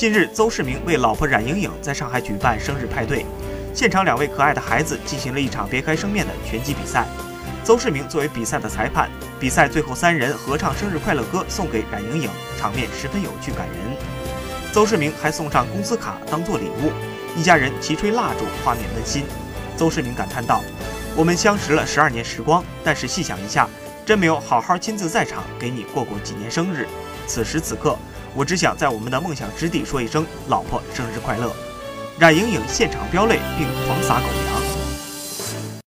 近日，邹市明为老婆冉莹颖在上海举办生日派对，现场两位可爱的孩子进行了一场别开生面的拳击比赛。邹市明作为比赛的裁判，比赛最后三人合唱生日快乐歌送给冉莹颖，场面十分有趣感人。邹市明还送上工资卡当做礼物，一家人齐吹蜡烛，画面温馨。邹市明感叹道：“我们相识了十二年时光，但是细想一下，真没有好好亲自在场给你过过几年生日。此时此刻，我只想在我们的梦想之地说一声‘老婆生日快乐’。”冉莹颖现场飙泪并狂撒狗粮。